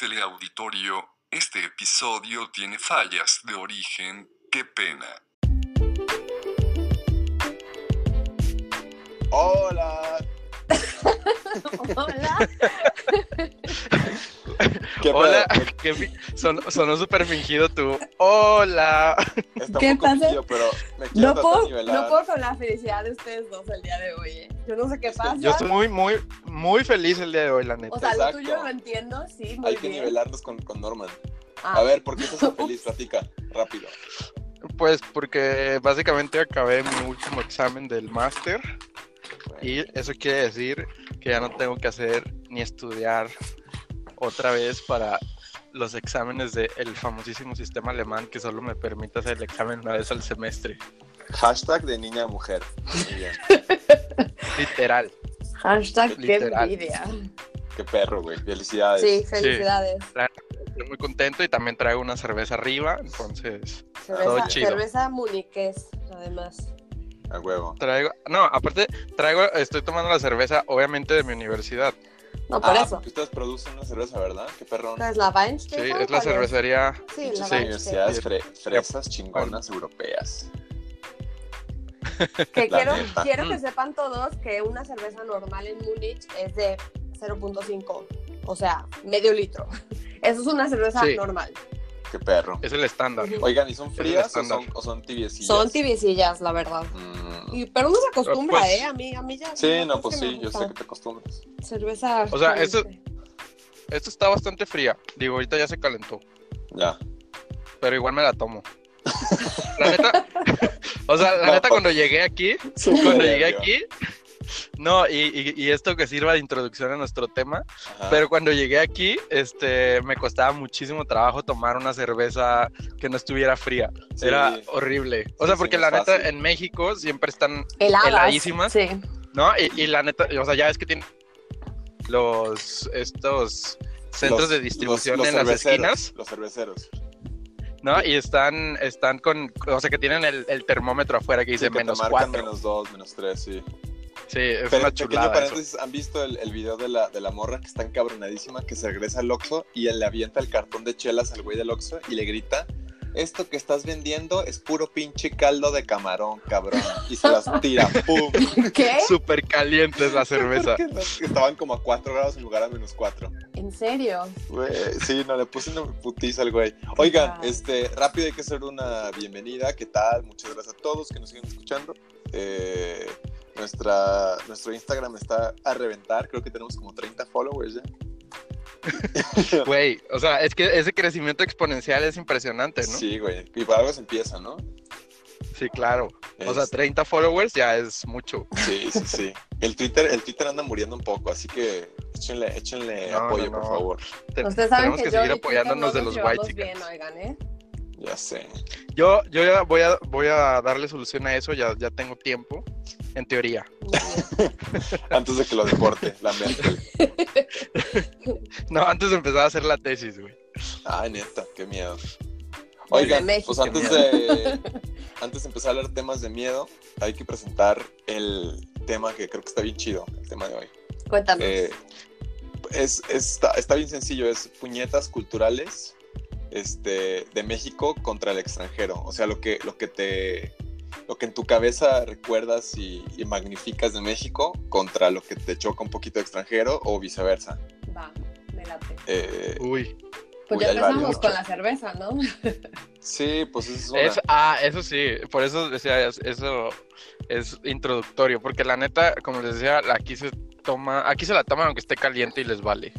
Teleauditorio, este episodio tiene fallas de origen, qué pena. Hola. Hola. ¿Qué Hola, son- sonó súper fingido tu hola. Está ¿Qué un poco pasa? fingido, pero me quiero No puedo, no puedo con la felicidad de ustedes dos el día de hoy. ¿eh? Yo no sé qué pasa. Yo estoy muy, muy, muy feliz el día de hoy, la neta. o sea, Exacto. lo tuyo lo entiendo, sí, muy Hay que bien. nivelarnos con, con Norman. Ah, A ver, ¿por qué estás feliz? Platica, rápido. Pues porque básicamente acabé mi último examen del máster y eso quiere decir que ya no tengo que hacer ni estudiar otra vez para los exámenes del famosísimo sistema alemán que solo me permite hacer el examen una vez al semestre. Hashtag de niña a mujer. Literal. Hashtag qué Literal. envidia. Qué perro, güey. Felicidades. Sí, felicidades. Estoy muy contento y también traigo una cerveza arriba, entonces Todo Cerveza, chido. cerveza muniqués, además. A huevo. traigo, no, aparte traigo, estoy tomando la cerveza obviamente de mi universidad. No, por ah, eso. porque ustedes producen una cerveza, ¿verdad? Qué perrón. ¿Es la Sí, Weinstein? es la cervecería. Sí, la universidades fre- fresas chingonas europeas. Que La quiero, neta. quiero que Mm. sepan todos que una cerveza normal en Múnich es de 0.5, o sea, medio litro. Eso es una cerveza Sí. normal. Qué perro. Es el estándar. Oigan, ¿y son frías o son, o son tibiecillas? Son tibiecillas, la verdad. Mm, Y, pero uno se acostumbra, Pues- ¿eh? A mí, a mí ya. Sí, no, es pues sí, yo sé que te acostumbras. Cerveza. O sea, esto- Esto está bastante fría. Digo, ahorita ya se calentó. Ya. Pero igual me la tomo. La neta. o sea, la No, neta, pa- cuando llegué aquí. Súper Cuando llegué aquí. No, y, y- y esto que sirva de introducción a nuestro tema. Ajá. Pero cuando llegué aquí, este, me costaba muchísimo trabajo tomar una cerveza que no estuviera fría. Sí. Era horrible. O Sí, sea, porque la es neta, fácil. en México siempre están Heladas. heladísimas. Sí. ¿no? Y, y la neta, o sea, ya ves que tienen los estos centros Los- de distribución los- los en las esquinas, Los cerveceros. ¿no? Y están, están con, o sea, que tienen el, el termómetro afuera que Sí, dice que menos cuatro. menos dos, menos tres, sí. Sí, es Pero una pequeño chulada eso. paréntesis, ¿han visto el, el video de la, de la morra que está encabronadísima, que se regresa al Oxxo y él le avienta el cartón de chelas al güey del Oxxo y le grita, esto que estás vendiendo es puro pinche caldo de camarón, cabrón. Y se las tira, ¡pum! ¿Qué? Súper caliente es la cerveza. Estaban como a 4 grados en lugar a menos 4. ¿En serio? Güey, sí, no, le puse una putiza al güey. Oigan, este, rápido hay que hacer una bienvenida. ¿Qué tal? Muchas gracias a todos que nos siguen escuchando. Eh, nuestra, nuestro Instagram está a reventar. Creo que tenemos como 30 followers ya. Güey, o sea, es que ese crecimiento exponencial es impresionante, ¿no? Sí, Sí, güey. Y para algo se empieza, ¿no? claro. O sea, Es- 30 followers ya es mucho. Sí, sí, sí. El Twitter, el Twitter anda muriendo un poco, así que échenle, échenle No, apoyo, no, por favor. Te- Ustedes saben tenemos que, que, yo seguir apoyándonos no de los white bien, oigan, ¿eh? Ya sé. Yo, yo ya voy a, voy a darle solución a eso, ya, ya tengo tiempo, en teoría. Antes de que lo deporte, la Merkel. No, antes de empezar a hacer la tesis, güey. Ay, neta, qué miedo. Oigan, pues antes de, antes de empezar a hablar temas de miedo, hay que presentar el tema que creo que está bien chido, el tema de hoy. Cuéntanos. Eh, es, es- está, está bien sencillo, es puñetas culturales este, de México contra el extranjero. O sea, lo que, lo que te lo que en tu cabeza recuerdas y, y magnificas de México contra lo que te choca un poquito de extranjero o viceversa. Va, me late. Eh, Uy. Pues uy, ya empezamos con la cerveza, ¿no? sí, pues esa es una. Es, ah, eso sí, por eso decía, es- eso es introductorio, porque la neta, como les decía, aquí se toma, aquí se la toman aunque esté caliente y les vale.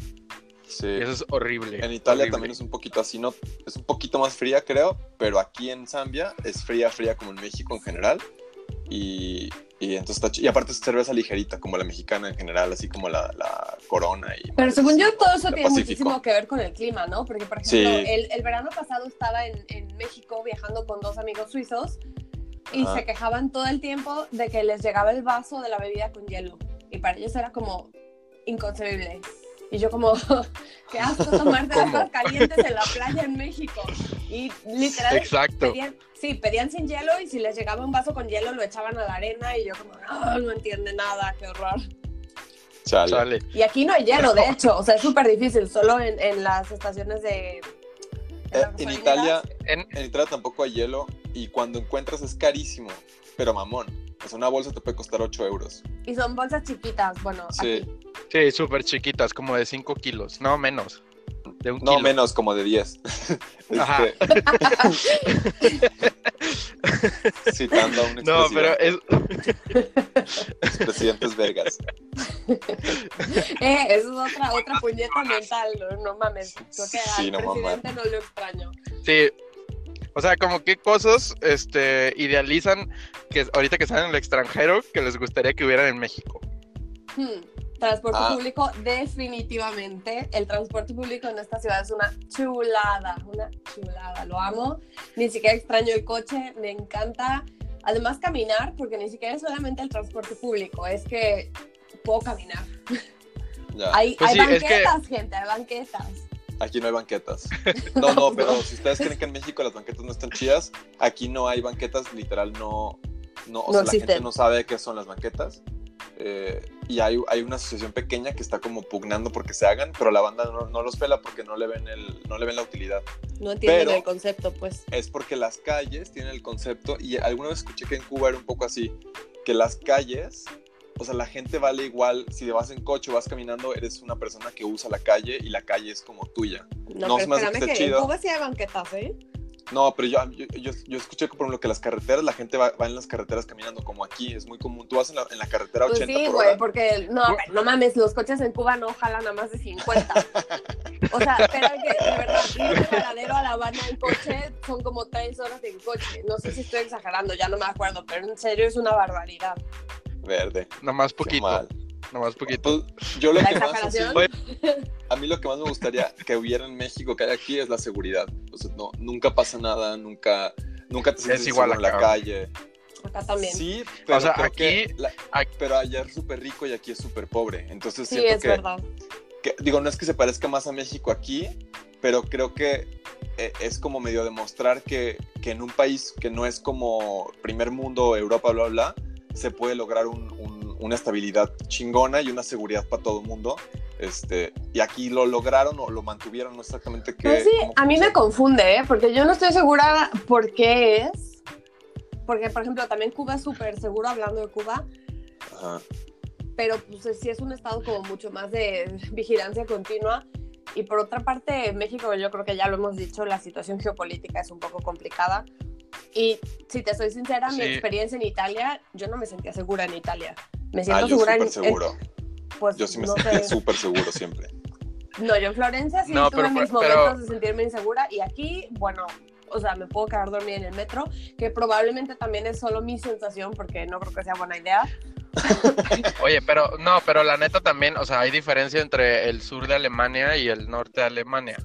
Sí. Y eso es horrible. En Italia horrible. también es un poquito así, no, es un poquito más fría, creo, pero aquí en Zambia es fría, fría como en México en general. Y, y entonces y aparte es cerveza ligerita, como la mexicana en general, así como la, la corona. Y Pero según yo, todo eso tiene Pacífico. muchísimo que ver con el clima, ¿no? Porque, por Sí. ejemplo, el, el verano pasado estaba en, en México viajando con dos amigos suizos y Ajá. se quejaban todo el tiempo de que les llegaba el vaso de la bebida con hielo. Y para ellos era como inconcebible. Y yo como, qué asco tomarte las ¿Cómo? cosas calientes en la playa en México. Y literal, Exacto. pedían, sí, pedían sin hielo y si les llegaba un vaso con hielo lo echaban a la arena y yo como, no, no entiende nada, qué horror. Chale. Y aquí no hay hielo, de hecho, o sea, es súper difícil, solo en, en las estaciones de... Eh, en. Italia, En- en Italia tampoco hay hielo y cuando encuentras es carísimo, pero mamón. O sea, una bolsa te puede costar 8 euros. Y son bolsas chiquitas, bueno, Sí. aquí. sí, súper chiquitas, como de 5 kilos, no menos. De un No, kilo. menos, como de 10. Ajá. Este, citando a un No, pero expresidente, es, presidentes Vegas. Eh, eso es otra, otra puñeta mental, no, no mames. Creo que Sí, al no mames. presidente no lo extraño. Sí. O sea, como qué cosas este, idealizan que ahorita que están en el extranjero que les gustaría que hubieran en México. Hmm, Transporte Ah. público, definitivamente. El transporte público en esta ciudad es una chulada, una chulada. Lo amo. Ni siquiera extraño el coche, me encanta. Además, caminar, porque ni siquiera es solamente el transporte público, es que puedo caminar. Ya. Hay, Pues hay sí, es que- banquetas, gente, hay banquetas. Aquí no hay banquetas. No, no, pero si ustedes creen que en México las banquetas no están chidas, aquí no hay banquetas, literal no, no, o No sea, la gente no sabe qué son las banquetas. Eh, y hay, hay una asociación pequeña que está como pugnando porque se hagan, pero la banda no, no los pela porque no le ven el, no le ven la utilidad. No entienden Pero- el concepto, pues. Es porque las calles tienen el concepto, y alguna vez escuché que en Cuba era un poco así, que las calles, o sea, la gente vale igual, si vas en coche o vas caminando, eres una persona que usa la calle y la calle es como tuya. No, No, pero que que en chido. Cuba sí hay banquetas, ¿eh? No, pero yo, yo, yo, yo escuché que, por ejemplo, que las carreteras, la gente va, va en las carreteras caminando como aquí, es muy común. Tú vas en la, en la carretera Pues 80 sí, por güey, hora. porque no, ver, no mames, los coches en Cuba no jalan a más de 50. O sea, espera que de verdad ir de Varadero a La Habana en coche son como tres horas en coche. No sé si estoy exagerando, ya no me acuerdo, pero en serio es una barbaridad. Verde. Nomás poquito. mal. Nomás poquito. Pues, yo lo La que más así- a mí lo que más me gustaría que hubiera en México, que hay aquí, es la seguridad. O sea, no, nunca pasa nada, nunca, nunca te sientes Es igual en la calle. Acá también. Sí, Sí, pero sea, creo aquí- que la- aquí- pero allá es súper rico y aquí es súper pobre. Entonces siento es que, verdad. que- digo, no es que se parezca más a México aquí, pero creo que eh, es como medio demostrar que, que en un país que no es como primer mundo, Europa, bla, bla, se puede lograr un- un- una estabilidad chingona y una seguridad para todo el mundo. Este, y aquí lo lograron o lo mantuvieron, no exactamente qué. Pues sí, a mí me confunde, ¿eh? Porque yo no estoy segura por qué es. Porque, por ejemplo, también Cuba es súper seguro hablando de Cuba. Ajá. pero pues sí es un estado como mucho más de vigilancia continua. Y por otra parte, México, yo creo que ya lo hemos dicho, la situación geopolítica es un poco complicada. Y si te soy sincera, mi experiencia en Italia, yo no me sentía segura en Italia. Me Ah, siento yo segura en, seguro. en- Pues Yo sí me no sentí sé. súper seguro siempre. No, yo en Florencia sí No, tuve pero- mis pero- momentos de sentirme insegura. Y aquí, bueno, o sea, me puedo quedar dormida en el metro, que probablemente también es solo mi sensación, porque no creo que sea buena idea. Oye, pero no, pero la neta también, o sea, hay diferencia entre el sur de Alemania y el norte de Alemania.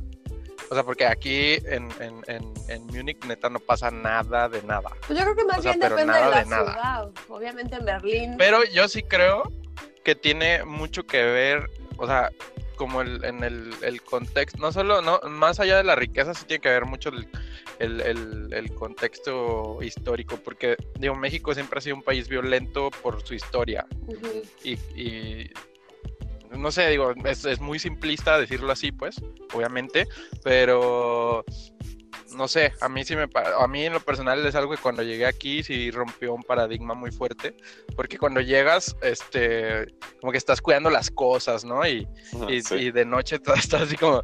O sea, porque aquí en, en, en, en Múnich neta no pasa nada de nada. Pues yo creo que más O sea, bien depende de la de nada. ciudad. Obviamente en Berlín. Pero yo sí creo que tiene mucho que ver, o sea, como el, en el, el contexto, no solo, no, más allá de la riqueza, sí tiene que ver mucho el, el, el- contexto histórico, porque, digo, México siempre ha sido un país violento por su historia. Y, y no sé, digo, es, es muy simplista decirlo así, pues, obviamente, pero no sé, a mí sí me a mí en lo personal es algo que cuando llegué aquí sí rompió un paradigma muy fuerte, porque cuando llegas, este, como que estás cuidando las cosas, ¿no? Y, y, Sí. y de noche todo estás así como,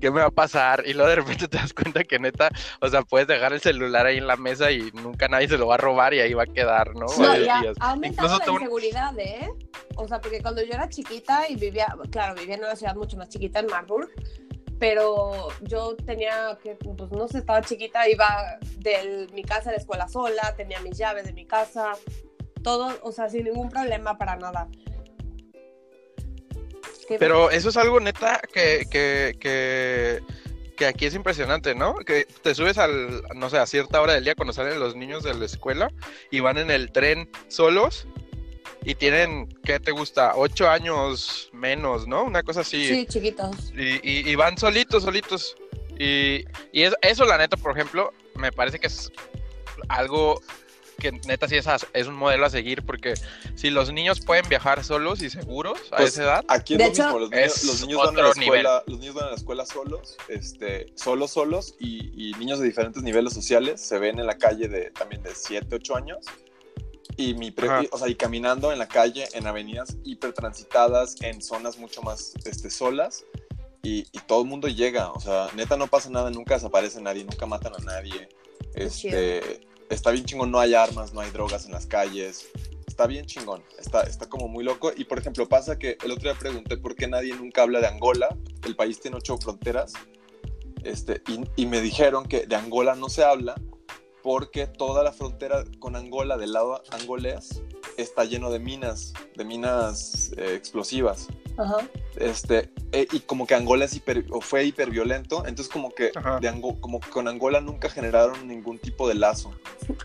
¿qué me va a pasar? Y luego de repente te das cuenta que neta, o sea, puedes dejar el celular ahí en la mesa y nunca nadie se lo va a robar y ahí va a quedar, ¿no? No, Varios ya días. ha aumentado Incluso la tú- inseguridad, ¿eh? O sea, porque cuando yo era chiquita y vivía, claro, vivía en una ciudad mucho más chiquita, en Marburg, pero yo tenía que, pues no sé, estaba chiquita, iba de mi casa a la escuela sola, tenía mis llaves de mi casa, todo, o sea, sin ningún problema para nada. ¿Qué- Pero eso es algo neta que, que, que, que aquí es impresionante, ¿no? Que te subes al, no sé, a cierta hora del día cuando salen los niños de la escuela y van en el tren solos y tienen, ¿qué te gusta? Ocho años menos, ¿no? Una cosa así. Sí, chiquitos. Y, y- y van solitos, solitos. Y, y es- eso, la neta, por ejemplo, me parece que es algo que neta sí es, a- es un modelo a seguir, porque si los niños pueden viajar solos y seguros a Pues, esa edad, Aquí es De lo hecho, mismo, los niños, es los niños van a la escuela, los niños van a la escuela solos, este, solos, solos, y, y niños de diferentes niveles sociales se ven en la calle de también de 7, 8 años. Y mi pre- o sea, y caminando en la calle, en avenidas hipertransitadas, en zonas mucho más este, solas, y, y todo el mundo llega, o sea, neta no pasa nada, nunca desaparece nadie, nunca matan a nadie. Este, está bien chingón, no hay armas, no hay drogas en las calles. Está bien chingón, está, está como muy loco. Y por ejemplo, pasa que el otro día pregunté por qué nadie nunca habla de Angola. El país tiene ocho fronteras. Este, y, y me dijeron que de Angola no se habla porque toda la frontera con Angola, del lado angolés, está lleno de minas, de minas eh, explosivas. Ajá. Este, eh, y como que Angola es hiper, o fue hiperviolento, entonces como que de Ango- como que con Angola nunca generaron ningún tipo de lazo.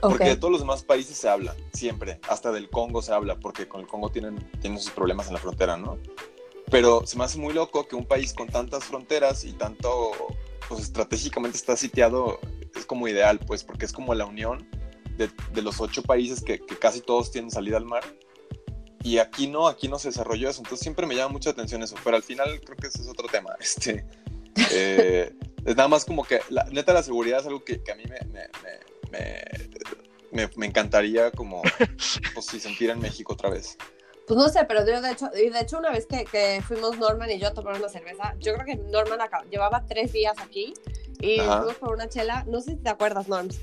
Ok. Porque de todos los demás países se habla, siempre. Hasta del Congo se habla, porque con el Congo tienen, tienen sus problemas en la frontera, ¿no? Pero se me hace muy loco que un país con tantas fronteras y tanto, pues estratégicamente está sitiado, es como ideal, pues, porque es como la unión de, de los ocho países que, que casi todos tienen salida al mar. Y aquí no, aquí no se desarrolló eso. Entonces siempre me llama mucha atención eso. Pero al final creo que ese es otro tema. Este, eh, es nada más como que, la, neta, la seguridad es algo que, que a mí me, me, me, me, me- me encantaría como, pues sí, sentir en México otra vez. Pues no sé, pero yo de hecho, y de hecho una vez que, que fuimos Norman y yo a tomar una cerveza, yo creo que Norman acá- llevaba tres días aquí y Ajá. fuimos por una chela, no sé si te acuerdas, Norms,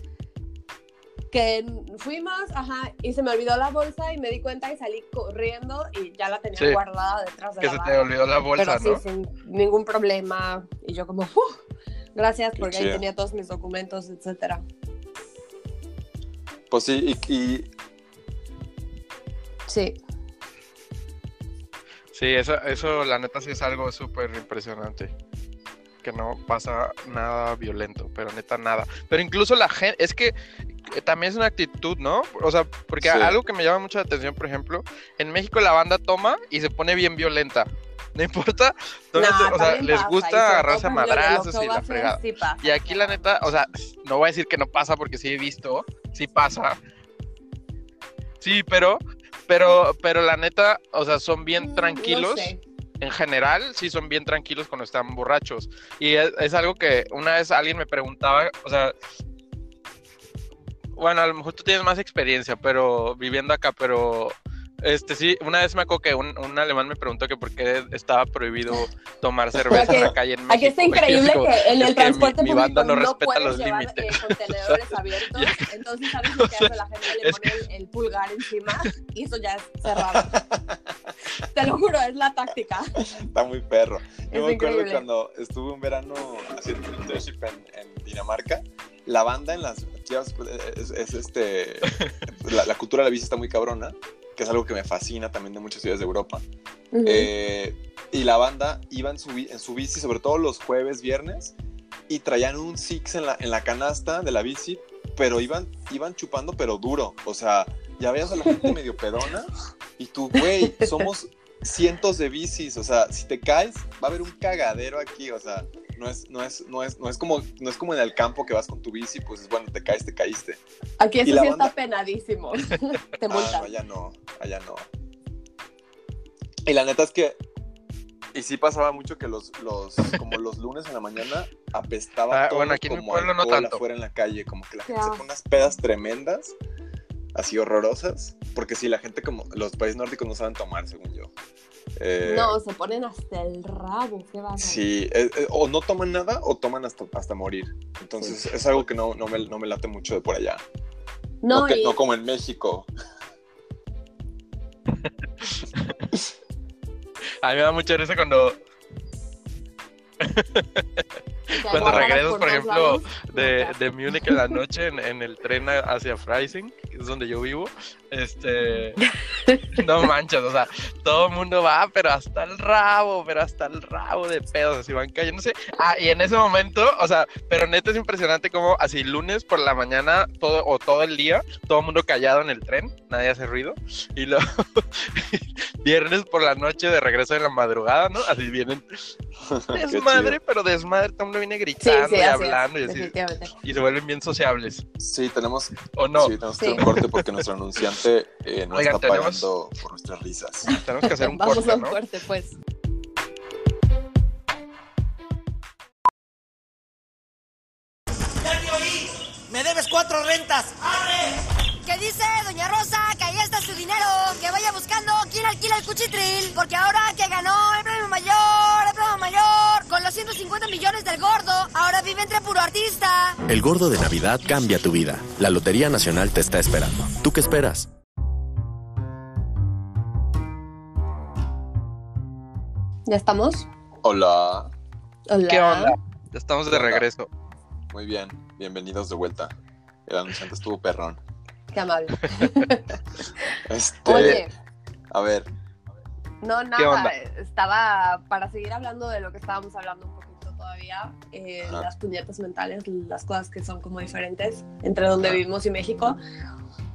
que fuimos, ajá, y se me olvidó la bolsa y me di cuenta y salí corriendo y ya la tenía Sí. guardada detrás de que la se te olvidó la bolsa, pero ¿no? sí, sin ningún problema. Y yo como, "Uf, gracias, Qué porque ahí tenía todos mis documentos, etcétera. Pues sí, y, y Sí. Sí, eso, eso la neta sí es algo súper impresionante. Que no pasa nada violento, pero neta nada. Pero incluso la gente, es que eh, también es una actitud, ¿no? O sea, porque Sí. algo que me llama mucha atención, por ejemplo, en México la banda toma y se pone bien violenta. No importa, o sea, les pasa, gusta agarrarse a madrazos y la fregada. sí pasa, Y aquí la neta, o sea, no voy a decir que no pasa porque sí he visto, sí pasa. Sí, pero, pero, pero la neta, o sea, son bien Mm, tranquilos No sé. en general sí son bien tranquilos cuando están borrachos. Y es, es algo que una vez alguien me preguntaba, o sea, bueno, a lo mejor tú tienes más experiencia, pero viviendo acá, pero este sí, una vez me acuerdo que un, un alemán me preguntó que por qué estaba prohibido tomar cerveza aquí- en la calle en México. Aquí está increíble como, que en "Es el que mi- transporte mi, público banda no, no, respeta los límites. eh, contenedores abiertos. Entonces, ¿sabes lo que hace? La gente le pone el, el pulgar encima y eso ya es cerrado. Te lo juro, es la táctica. está muy perro. Es Yo me acuerdo increíble. cuando estuve un verano haciendo un internship en, en Dinamarca, la banda en las... Es, es este... La, la cultura de la bici está muy cabrona, que es algo que me fascina también de muchas ciudades de Europa. Eh, y la banda iba en su, en su bici, sobre todo los jueves, viernes, y traían un Six en la, en la canasta de la bici, pero iban, iban chupando, pero duro. O sea, ya veías a la gente medio pedona, y tú, güey, somos cientos de bicis, o sea, si te caes, va a haber un cagadero aquí, o sea, no es, no es, no es, no es como, no es como en el campo que vas con tu bici, pues bueno, te caes, te caíste. Aquí eso sí banda- está penadísimo. Te Ah, no, allá no, allá no. Y la neta es que Y sí pasaba mucho que los, los, como los lunes en la mañana apestaba Ah, todo bueno, aquí en mi como pueblo no alcohol tanto. afuera en la calle, como que la gente se pone unas pedas tremendas, así horrorosas, porque sí, la gente como, los países nórdicos no saben tomar, según yo. Eh, No, se ponen hasta el rabo. Qué bárbaro. Sí, eh, eh, o no toman nada o toman hasta, hasta morir. Entonces es algo que no, no, me, no me late mucho de por allá. No, No, que- y no como en México. A mí me da mucha risa cuando cuando regresas, por todos ejemplo, lados. de, de Múnich en la noche en, en el tren hacia Freising, que es donde yo vivo, este, no manches, o sea, todo el mundo va, pero hasta el rabo, pero hasta el rabo de pedos, así van cayéndose. Ah, y en ese momento, o sea, pero neta es impresionante como así lunes por la mañana, todo, o todo el día, todo el mundo callado en el tren, nadie hace ruido, y luego viernes por la noche de regreso en la madrugada, ¿no? Así vienen desmadre, pero desmadre, todo mundo viene gritando sí, y hablando y así, y se vuelven bien sociables, Sí, tenemos, ¿o no? sí, tenemos que hacer un corte porque nuestro anunciante eh, no Oigan, está tenemos- pagando por nuestras risas. Tenemos que hacer un Vamos corte, a un ¿no? corte, pues. ¡Me debes cuatro rentas! ¿Qué dice Doña Rosa? Dinero. Que vaya buscando quién alquila el cuchitril. Porque ahora que ganó el premio mayor, el premio mayor, con los 150 millones del gordo, ahora vive entre puro artista. El gordo de Navidad cambia tu vida. La Lotería Nacional te está esperando. ¿Tú qué esperas? ¿Ya estamos? Hola, Hola. ¿Qué onda? Ya estamos de Hola. regreso. muy bien, bienvenidos de vuelta. El anunciante estuvo perrón. Qué amable. Este, Oye, a ver, no, ¿Qué nada. Estaba para seguir hablando de lo que estábamos hablando un poquito todavía, eh, las puñetas mentales, las cosas que son como diferentes entre donde Ajá. vivimos y México.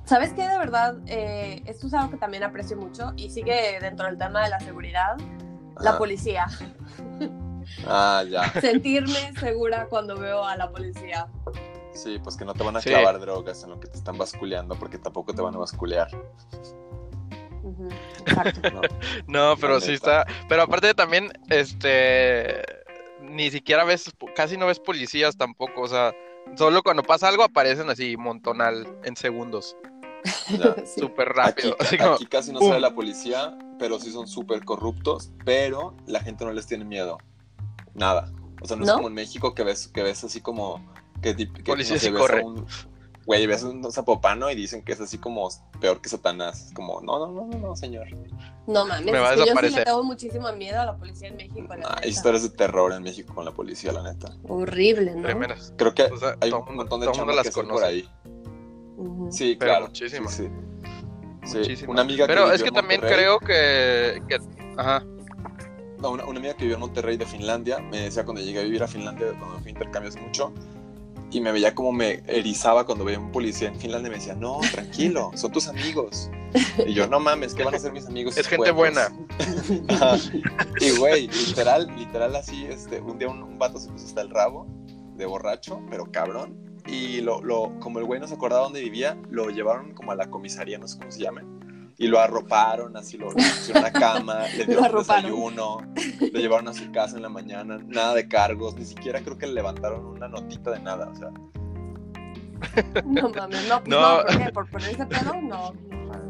¿Sabes qué? De verdad, eh, esto es algo que también aprecio mucho y sigue dentro del tema de la seguridad, la Ajá. policía. ah, ya. Sentirme segura cuando veo a la policía. Sí, pues que no te van a Sí. clavar drogas en lo que te están basculeando porque tampoco te van a basculear. Exacto. ¿no? No, pero sí está. Pero aparte también, este, ni siquiera ves, casi no ves policías tampoco, o sea, solo cuando pasa algo aparecen así montonal en segundos. Sí. súper Aquí, rápido. así como, aquí casi no ¡pum! sale la policía, pero sí son súper corruptos, pero la gente no les tiene miedo. Nada. O sea, no, ¿No? es como en México que ves, que ves así como que, que Policía no sé, sí ves a corre. un güey, ves un zapopano y dicen que es así como peor que Satanás. Es como, no, no, no, no, no, señor. No mames, Me va a es que yo sí le tengo muchísimo miedo a la policía en México. la Ah, neta. historias de terror en México con la policía, la neta. Horrible, ¿no? tremendas. Creo que O sea, hay un montón de las que por ahí. Ujú. Sí, Pero claro. muchísimas. Sí, sí. Muchísimas. Una amiga que Pero es vivió que también creo que, que- ajá, No, una, una amiga que vivió en Monterrey de Finlandia me decía cuando llegué a vivir a Finlandia, cuando fui a intercambios mucho, y me veía como me erizaba cuando veía un policía en Finlandia. Me decía, no, tranquilo, son tus amigos. Y yo, no mames, ¿qué van a ser mis amigos? Es gente puercos?" Ajá. y güey, literal, literal así, este, un día un, un vato se puso hasta el rabo de borracho, pero cabrón. Y lo, lo, como el güey no se acordaba dónde vivía, lo llevaron como a la comisaría, no sé cómo se llame. Y lo arroparon, así lo, pusieron a cama, le dieron un desayuno, lo llevaron a su casa en la mañana, nada de cargos, ni siquiera creo que le levantaron una notita de nada, o sea, No mames, no, pues No. no, ¿por qué? ¿Por ponerse pedo? No.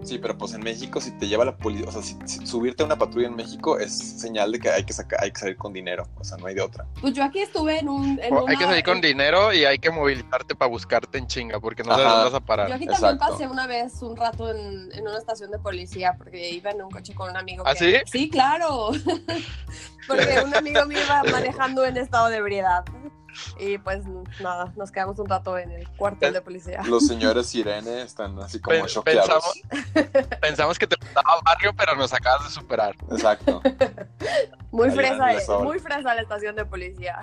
sí, pero pues en México si te lleva la policía, o sea, si, si subirte a una patrulla en México es señal de que hay que sacar, hay que salir con dinero, o sea, no hay de otra. Pues yo aquí estuve en un. En o hay que salir con dinero y hay que movilizarte para buscarte en chinga, porque no sabes Ajá. dónde vas a Yo parar. aquí también Exacto. pasé una vez un rato en, en una estación de policía porque iba en un coche con un amigo. ¿Ah, que- sí? Sí, claro. porque un amigo me iba manejando en estado de ebriedad. Y pues nada, nos quedamos un rato en el cuartel de policía. Los señores sirene están así como Pen- choqueados. pensamos- Pensamos que te gustaba barrio, pero nos acabas de superar. Exacto. Muy Allá fresa, muy fresa la estación de policía.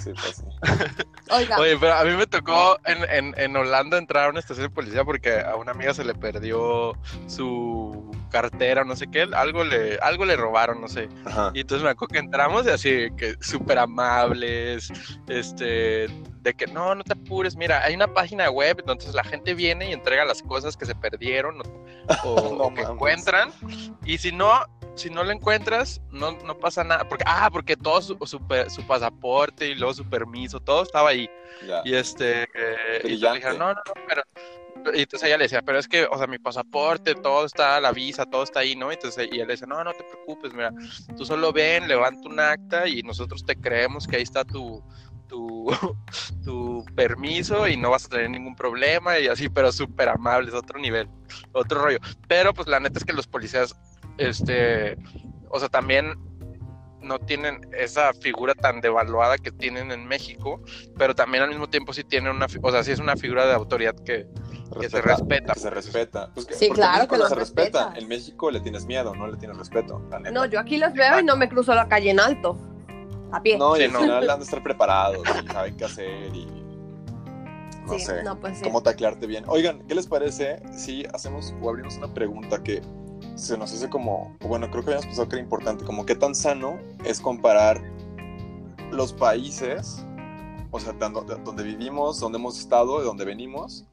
Sí, pues sí. Oiga, Oye, pero a mí me tocó en, en, en Holanda entrar a una estación de policía porque a una amiga se le perdió su cartera, no sé qué, algo le, algo le robaron, no sé. Ajá. Y entonces me acuerdo que entramos y así que súper amables, este, de que no, no te apures, mira, hay una página web, entonces la gente viene y entrega las cosas que se perdieron o, o- No o que mames. encuentran, y si no, si no lo encuentras, no, no pasa nada. Porque, ah, porque todo su, su, su pasaporte y luego su permiso, todo estaba ahí. Ya. Y este, eh, y le dije, no, no, no, pero. Y entonces ella le decía, pero es que, o sea, mi pasaporte, todo está, la visa, todo está ahí, ¿no? Entonces, y él le decía, no, no te preocupes, mira, tú solo ven, levanta un acta y nosotros te creemos que ahí está tu, tu, tu permiso y no vas a tener ningún problema y así, pero súper amables, otro nivel, otro rollo. Pero pues la neta es que los policías, este, o sea, también no tienen esa figura tan devaluada que tienen en México, pero también al mismo tiempo sí tienen una, o sea, sí es una figura de autoridad que, que se respeta. Que se respeta. Pues que- Sí, claro que no lo se respeta. En México le tienes miedo, no le tienes respeto. la neta. No, yo aquí los veo y no me cruzo la calle en alto. A pie. No, y Sí, al no. final han de estar preparados y saben qué hacer y. No Sí, sé. no, pues sí. Cómo taclearte bien. Oigan, ¿qué les parece si hacemos o abrimos una pregunta que se nos hace como. Bueno, creo que habíamos pensado que era importante. Como qué tan sano es comparar los países, o sea, donde vivimos, donde hemos estado, de donde venimos,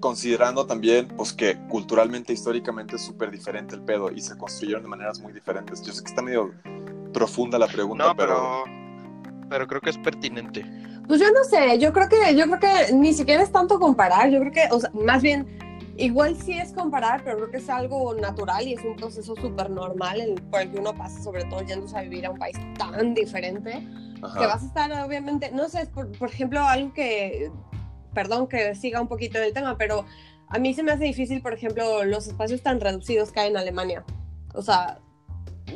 considerando también pues que culturalmente, históricamente es súper diferente el pedo y se construyeron de maneras muy diferentes. Yo sé que está medio profunda la pregunta, No, pero... pero, pero creo que es pertinente. Pues yo no sé, yo creo que, yo creo que ni siquiera es tanto comparar, yo creo que, o sea, más bien, igual sí es comparar, pero creo que es algo natural y es un proceso súper normal por el que uno pasa, sobre todo yéndose a vivir a un país tan diferente, Ajá. que vas a estar obviamente, no sé, por, por ejemplo, algo que, perdón que siga un poquito del tema, pero a mí se me hace difícil, por ejemplo, los espacios tan reducidos que hay en Alemania. O sea,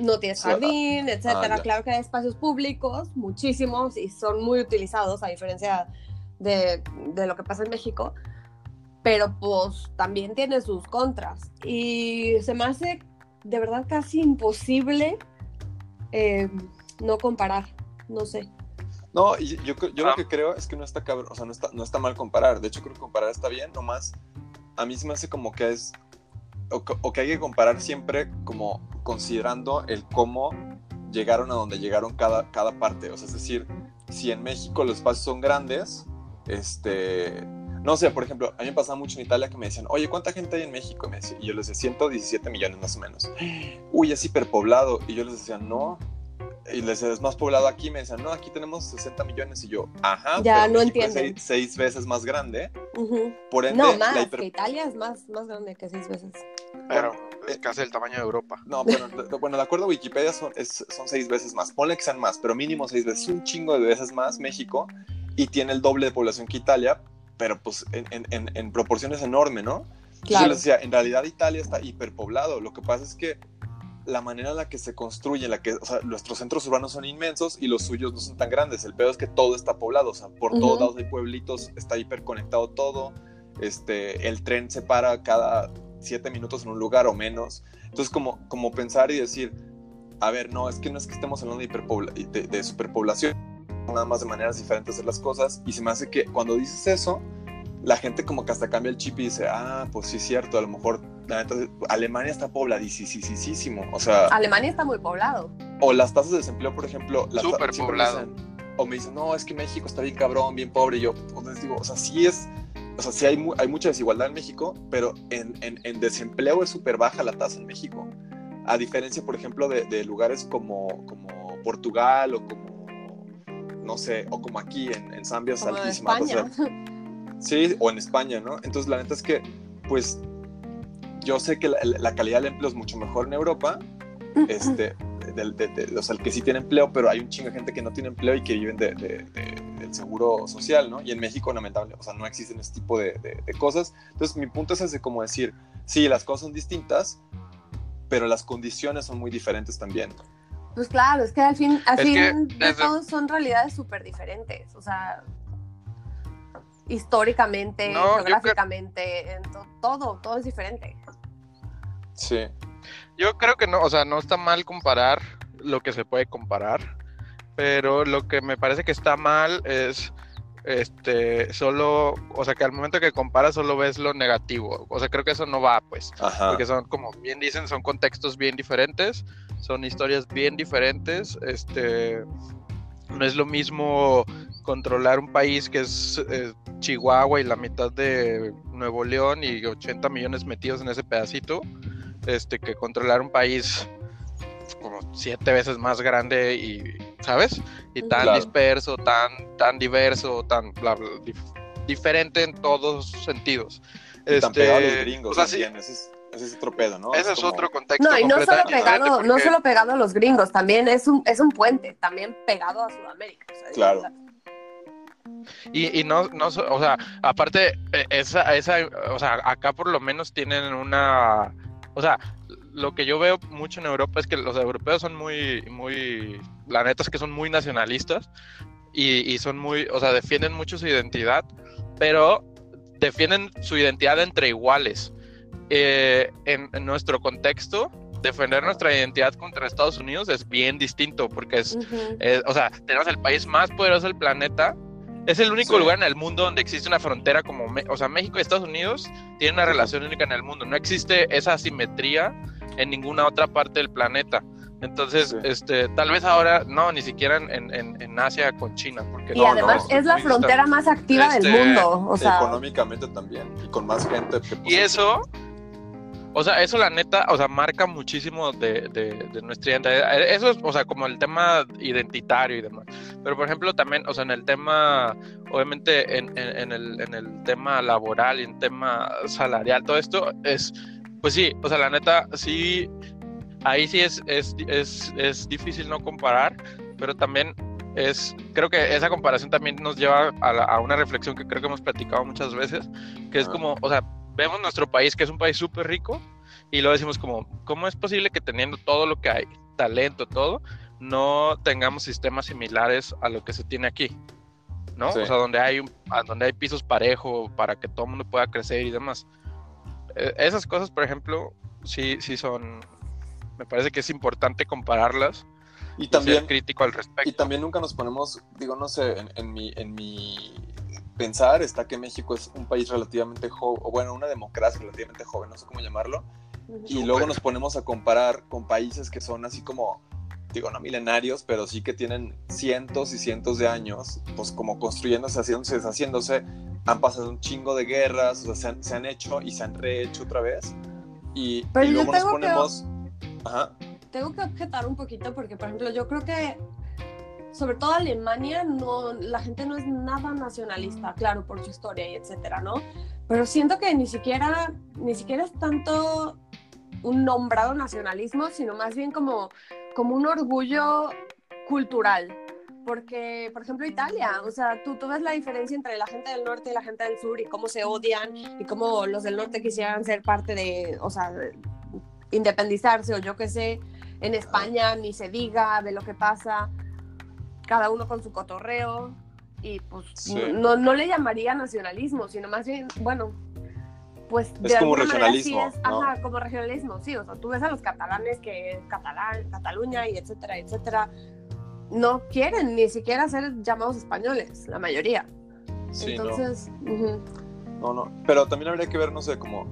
no tienes Sí, ah, jardín, etcétera. ya. claro que hay espacios públicos, muchísimos, y son muy utilizados, a diferencia de, de lo que pasa en México. Pero pues también tiene sus contras. Y se me hace de verdad casi imposible eh, no comparar. No sé. No, yo, yo, yo Ah. lo que creo es que no está cabrón, o sea, no está, no está mal comparar. De hecho, creo que comparar está bien, nomás a mí se me hace como que es, o, que- o que hay que comparar siempre como considerando el cómo llegaron a donde llegaron cada, cada parte. O sea, es decir, si en México los espacios son grandes, este, no sé, por ejemplo, a mí me pasaba mucho en Italia que me decían, oye, ¿cuánta gente hay en México? Y, me decía- y yo les decía, 117 millones más o menos. Uy, es hiperpoblado. Y yo les decía, no, y les decía, es más poblado aquí, me decían, no, aquí tenemos 60 millones, y yo, ajá, Ya, pero no México es seis, seis veces más grande, Ujú. por ende, No, la más, hiper- que Italia es más, más grande que seis veces. Pero es casi el tamaño de Europa. No, de- bueno, de acuerdo a Wikipedia son, es- son seis veces más, ponle que sean más, pero mínimo seis veces, un chingo de veces más México, y tiene el doble de población que Italia, pero pues en, en- en- proporciones enorme, ¿no? Claro. Yo les decía, en realidad Italia está hiperpoblado. Lo que pasa es que la manera en la que se construye, en la que, o sea, nuestros centros urbanos son inmensos y los suyos no son tan grandes. El peor es que todo está poblado, o sea, por Ujú. todos lados hay pueblitos, está hiperconectado todo. Este, el tren se para cada siete minutos en un lugar o menos. Entonces, como, como pensar y decir, a ver, no, es que no es que estemos hablando de, de, de superpoblación, nada más de maneras diferentes de hacer las cosas. Y se me hace que cuando dices eso, la gente como que hasta cambia el chip y dice, ah, pues sí es cierto, a lo mejor neta, Alemania está pobladísimo, o sea, Alemania está muy poblado. o las tasas de desempleo, por ejemplo, las Súper me poblado. dicen- o me dicen, no, es que México está bien cabrón, bien pobre, y yo, pues les digo, o sea, sí es, o sea, sí hay, mu- hay mucha desigualdad en México, pero en, en- en desempleo es súper baja la tasa en México, a diferencia, por ejemplo, de, de lugares como, como Portugal o como, no sé, o como aquí en, en Zambia es Como en altísima. o sea, España. Sí, o en España, ¿no? Entonces, la neta es que, pues, yo sé que la, la calidad del empleo es mucho mejor en Europa, este, de, de- o sea, el que sí tiene empleo, pero hay un chingo de gente que no tiene empleo y que viven de, de- de- del seguro social, ¿no? Y en México, lamentable, o sea, no existen este tipo de cosas. Entonces, mi punto es ese, como decir, sí, las cosas son distintas, pero las condiciones son muy diferentes también. Pues claro, es que al fin, al Es fin que de desde- todo son realidades súper diferentes. O sea, históricamente, No, yo creo- geográficamente, en to- todo, todo es diferente. Sí. Yo creo que no, o sea, no está mal comparar lo que se puede comparar, pero lo que me parece que está mal es este solo, o sea, que al momento que comparas solo ves lo negativo. O sea, creo que eso no va, pues. Ajá. Porque son, como bien dicen, son contextos bien diferentes, son historias bien diferentes. Este no es lo mismo controlar un país que es eh, Chihuahua y la mitad de Nuevo León y 80 millones metidos en ese pedacito, este, que controlar un país como siete veces más grande y, ¿sabes? Y tan Claro. disperso, tan, tan diverso, tan bla, bla, dif- diferente en todos sentidos. Y tan pegado a los Este, gringos o sea, sí, también, ese es, ese es otro pedo, ¿no? ese es como- otro contexto. No, y no solo pegado, no solo pegado a los gringos, también es un, es un puente, también pegado a Sudamérica. o sea, Claro. Y, y no, no, o sea, aparte, eh, esa, esa, o sea, acá por lo menos tienen una, o sea, lo que yo veo mucho en Europa es que los europeos son muy, muy, la neta es que son muy nacionalistas y, y son muy, o sea, defienden mucho su identidad, pero defienden su identidad entre iguales. Eh, en, en nuestro contexto, defender nuestra identidad contra Estados Unidos es bien distinto porque es, Ujú. eh, o sea, tenemos el país más poderoso del planeta. Es el único Sí. lugar en el mundo donde existe una frontera como, o sea, México y Estados Unidos tienen una relación única en el mundo. No existe esa asimetría en ninguna otra parte del planeta. Entonces, Sí. este, tal vez ahora, no, ni siquiera en, en- en- Asia con China, porque Y No, además no, es la frontera distante. más activa Este, del mundo. O sea, económicamente también, y con más gente. que, pues, Y eso, o sea, eso la neta, o sea, marca muchísimo de, de- de nuestra identidad. Eso es, o sea, como el tema identitario y demás. Pero, por ejemplo, también, o sea, en el tema, obviamente, en, en- en el, en el tema laboral y en tema salarial, todo esto es, pues sí, o sea, la neta, sí, ahí sí es, es, es, es difícil no comparar, pero también es, creo que esa comparación también nos lleva a, la- a una reflexión que creo que hemos platicado muchas veces, que es como, o sea, vemos nuestro país, que es un país súper rico, y lo decimos como, ¿cómo es posible que teniendo todo lo que hay, talento, todo, no tengamos sistemas similares a lo que se tiene aquí? ¿No? Sí. O sea, donde hay, un- donde hay pisos parejos para que todo el mundo pueda crecer y demás. Eh, esas cosas, por ejemplo, sí, sí son, me parece que es importante compararlas y y también, ser crítico al respecto. y también nunca nos ponemos, digo, no sé, en, en mi, en mi pensar está que México es un país relativamente joven, o bueno, una democracia relativamente joven, no sé cómo llamarlo, y luego nos ponemos a comparar con países que son así como, digo, no milenarios, pero sí que tienen cientos y cientos de años, pues como construyéndose, haciéndose, deshaciéndose, han pasado un chingo de guerras, o sea, se han, se han hecho y se han rehecho otra vez, y, Pero y luego nos tengo que- ponemos... Ajá, tengo que objetar un poquito porque, por ejemplo, yo creo que sobre todo Alemania, no, la gente no es nada nacionalista, claro, por su historia y etcétera, ¿no? Pero siento que ni siquiera, ni siquiera es tanto un nombrado nacionalismo, sino más bien como, como un orgullo cultural. Porque, por ejemplo, Italia, o sea, tú, tú ves la diferencia entre la gente del norte y la gente del sur y cómo se odian y cómo los del norte quisieran ser parte de, o sea, de- independizarse o yo qué sé. En España ni se diga de lo que pasa, cada uno con su cotorreo y pues Sí. no, no le llamaría nacionalismo, sino más bien, bueno, pues Es como alguna manera regionalismo, sí es, ¿no? ajá, como regionalismo, sí, o sea, tú ves a los catalanes que catalán, Cataluña y etcétera, etcétera, no quieren ni siquiera ser llamados españoles, la mayoría. sí, no. Entonces, ujú. No, no, pero también habría que ver, no sé, como,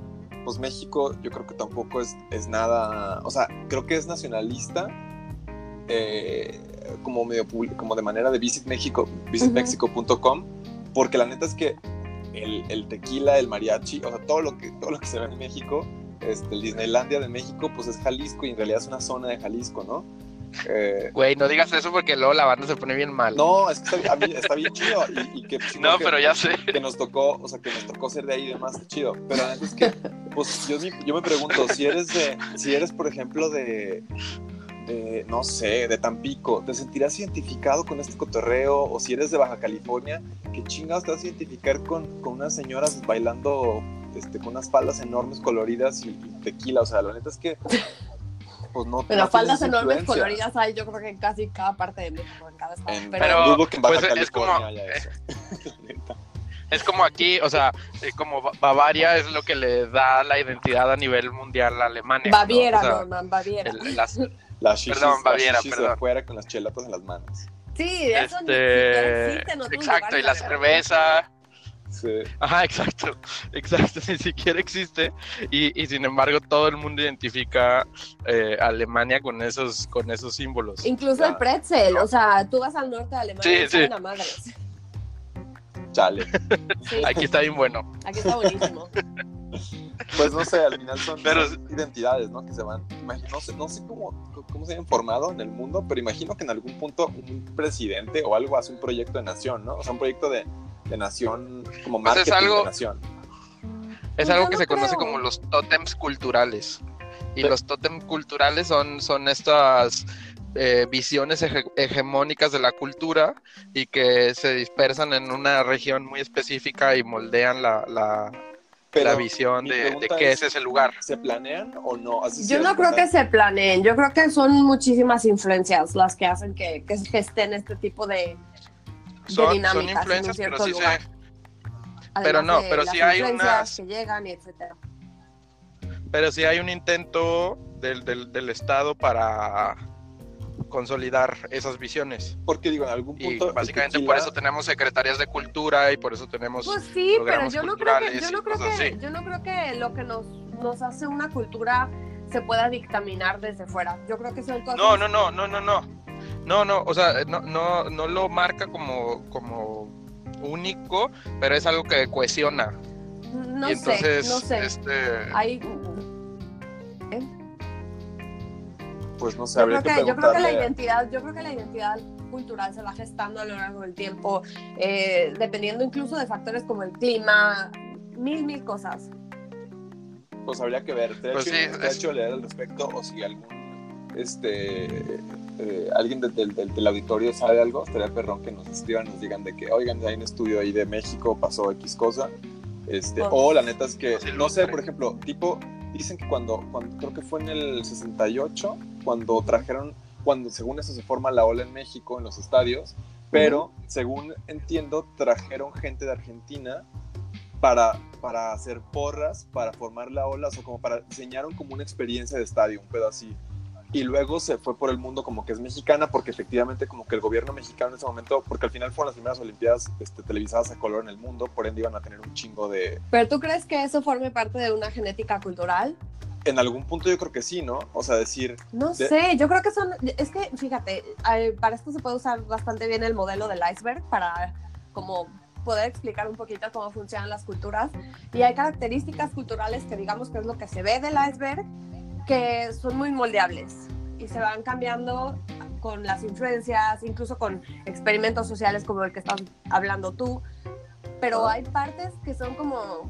pues México yo creo que tampoco es, es nada, o sea, creo que es nacionalista, eh, como medio como de manera de Visit México, visitmexico.com, porque la neta es que el, el tequila, el mariachi, o sea, todo lo que, todo lo que se ve en México, este, el Disneylandia de México, pues es Jalisco y en realidad es una zona de Jalisco, ¿no? Eh, Güey, no digas eso porque luego la banda se pone bien mal. no, es que está, bien- está bien chido y, y que No, que- pero ya sé. que nos tocó, o sea, que nos tocó ser de ahí y demás, chido. Pero la neta es que, pues, yo, yo me pregunto, si eres de, si eres, por ejemplo, de, de, no sé, de Tampico, ¿te sentirás identificado con este cotorreo? O si eres de Baja California, ¿qué chingados te vas a identificar con, con unas señoras bailando, este, con unas faldas enormes coloridas y, y tequila? O sea, la neta es que, pues, no Pero no faldas enormes coloridas hay, yo creo que en casi cada parte de México, en cada estado. En- pero, Pero, dudo que en Baja pues, es como- California haya eso. La neta. Es como aquí, o sea, eh, como Ba- Bavaria es lo que le da la identidad a nivel mundial a Alemania. ¿no? Baviera, O sea, Norman, Baviera. el- las- Las shishis, Perdón, las Baviera, de perdón. afuera con las chelatas en las manos. Sí, eso ni siquiera este, existe en otros exacto, y la cerveza, Sí. ajá, exacto, exacto, ni siquiera existe, y, y sin embargo todo el mundo identifica eh, Alemania con esos, con esos símbolos. Incluso Ya. el pretzel, o sea, tú vas al norte de Alemania Sí, y sí. a madres. Chale. Sí, Aquí está bien bueno. aquí está buenísimo. Pues no sé, al final son, Pero- identidades, ¿no? Que se van. imagino- No sé, no sé cómo, cómo se hayan formado en el mundo, pero imagino que en algún punto un presidente o algo hace un proyecto de nación, ¿no? O sea, un proyecto de, de nación, como Pues es marketing algo- de nación. Es Pues algo que no se conoce como los tótems culturales. Y los tótems culturales son, son estas eh, visiones hege- hegemónicas de la cultura y que se dispersan en una región muy específica y moldean la, la, Pero la visión de, de qué es- es ese lugar. ¿Se planean o no? Así Yo no creo que se planeen, yo creo que son muchísimas influencias las que hacen que, que se gesten este tipo de, de Son, son dinámicas en un influencias, pero cierto sí lugar. se, pero no, de pero sí hay unas- que llegan y etcétera. pero sí hay un intento del, del, del Estado para consolidar esas visiones. Porque digo, en algún punto. básicamente tequila- por eso tenemos secretarías de cultura y por eso tenemos Pues sí, pero yo no creo que, yo no creo que, así. yo no creo que lo que nos, nos hace una cultura se pueda dictaminar desde fuera. Yo creo que son cosas. No, no, no, no, no, no. No, no, o sea, no, no, no lo marca como, como único, pero es algo que cohesiona. No y entonces, sé, no sé. este, Hay, Pues no sé, yo habría creo que que, yo creo que la identidad, yo creo que la identidad cultural se va gestando a lo largo del tiempo, eh, dependiendo incluso de factores como el clima, mil, mil cosas. Pues habría que ver. Te he Pues hecho, sí, te he es- hecho leer al respecto o si algún. Este. eh, alguien de- del- del- del auditorio sabe algo, estaría perrón que nos escriban, nos digan de que, oigan, hay un estudio ahí de México, pasó X cosa. Este, Pues- o la neta es que, no sé, por ejemplo, tipo, dicen que cuando, cuando, creo que fue en el 68, cuando trajeron, cuando según eso se forma la ola en México, en los estadios, pero según entiendo, trajeron gente de Argentina para, para hacer porras, para formar la ola, o sea, como para diseñaron como una experiencia de estadio, un pedo así. Y luego se fue por el mundo como que es mexicana, porque efectivamente como que el gobierno mexicano en ese momento, porque al final fueron las primeras Olimpiadas este, televisadas a color en el mundo, por ende iban a tener un chingo de... Pero tú crees que eso forme parte de una genética cultural? En algún punto yo creo que sí, ¿no? O sea, decir, No De- sé, yo creo que son, es que fíjate, para esto se puede usar bastante bien el modelo del iceberg para como poder explicar un poquito cómo funcionan las culturas. Y hay características culturales que digamos que es lo que se ve del iceberg, que son muy moldeables y se van cambiando con las influencias, incluso con experimentos sociales como el que estás hablando tú. Pero hay partes que son como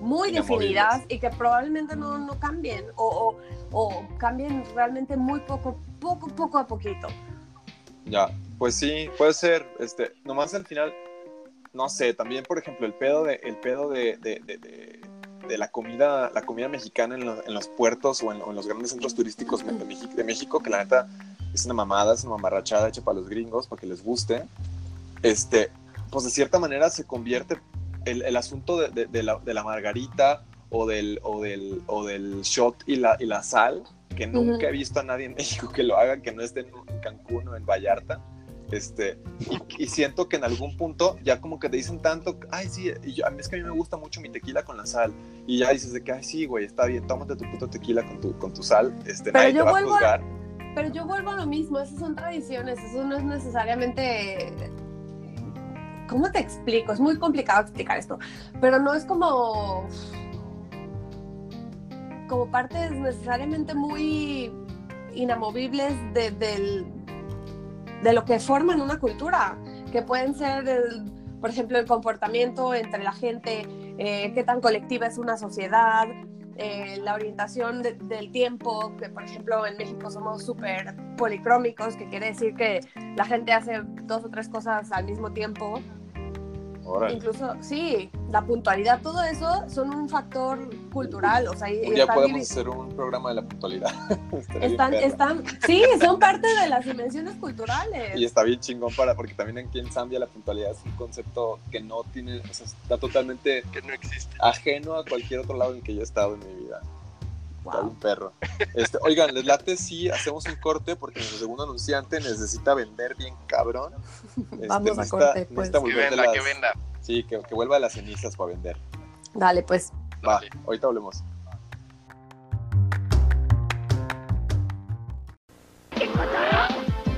muy definidas y que probablemente no, no cambien o, o, o cambien realmente muy poco, poco, poco a poquito. Ya, pues sí, puede ser. Este, nomás al final, no sé, también, por ejemplo, el pedo de, el pedo de, de, de- de- de la comida, la comida mexicana en, lo- en los puertos o en, o en los grandes centros turísticos de México, de México, que la neta es una mamada, es una mamarrachada hecha para los gringos, para que les guste. Este, pues de cierta manera se convierte el, el asunto de, de- de la, de la margarita o del, o del, o del shot y la, y la sal, que nunca Ujú. he visto a nadie en México que lo haga, que no esté en, Cancún o en Vallarta. Este, y, y siento que en algún punto ya como que te dicen tanto, ay sí, y yo, a mí es que a mí me gusta mucho mi tequila con la sal. Y ya dices de que, ay sí, güey, está bien, tómate tu puto tequila con tu, con tu sal, este, Pero nadie yo te va a- juzgar. Pero yo vuelvo a lo mismo, esas son tradiciones, eso no es necesariamente... ¿Cómo te explico? Es muy complicado explicar esto, pero no es como... como partes necesariamente muy inamovibles de, de lo que forman una cultura, que pueden ser, por ejemplo, el comportamiento entre la gente, eh, qué tan colectiva es una sociedad, eh, la orientación de- del tiempo, que por ejemplo en México somos súper policrómicos, que quiere decir que la gente hace dos o tres cosas al mismo tiempo. Órale. Incluso, sí, la puntualidad, todo eso son un factor cultural, o sea, y- Un y día están podemos hacer un programa de la puntualidad. Están, están, sí, son parte de las dimensiones culturales. Y está bien chingón para, porque también aquí en Zambia la puntualidad es un concepto que no tiene, o sea, está totalmente que no existe. ajeno a cualquier otro lado en que yo he estado en mi vida. Está Wow. bien perro. Este, oigan, les late si hacemos un corte porque nuestro segundo anunciante necesita vender bien cabrón. Este, Vamos a necesita- corte, pues. Que venda, que las- venda. Sí, que, que vuelva a las cenizas para vender. Dale, pues. Va, Dale. ahorita hablemos.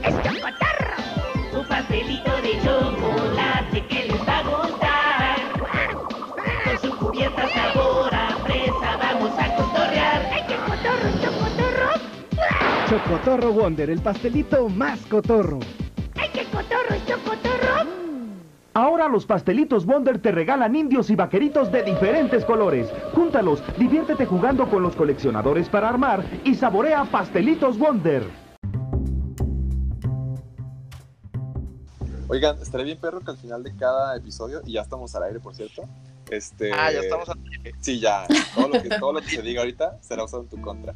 es chocotorro. Un pastelito de chocolate Chocotorro Wonder, el pastelito más cotorro. ¡Ay, qué cotorro y chocotorro! Ahora los pastelitos Wonder te regalan indios y vaqueritos de diferentes colores. Júntalos, diviértete jugando con los coleccionadores para armar y saborea pastelitos Wonder. Oigan, estaría bien perro que al final de cada episodio, y ya estamos al aire, por cierto. Este, Ah, ya estamos al aire. Sí, ya. Todo lo que, todo lo que se diga ahorita será usado en tu contra.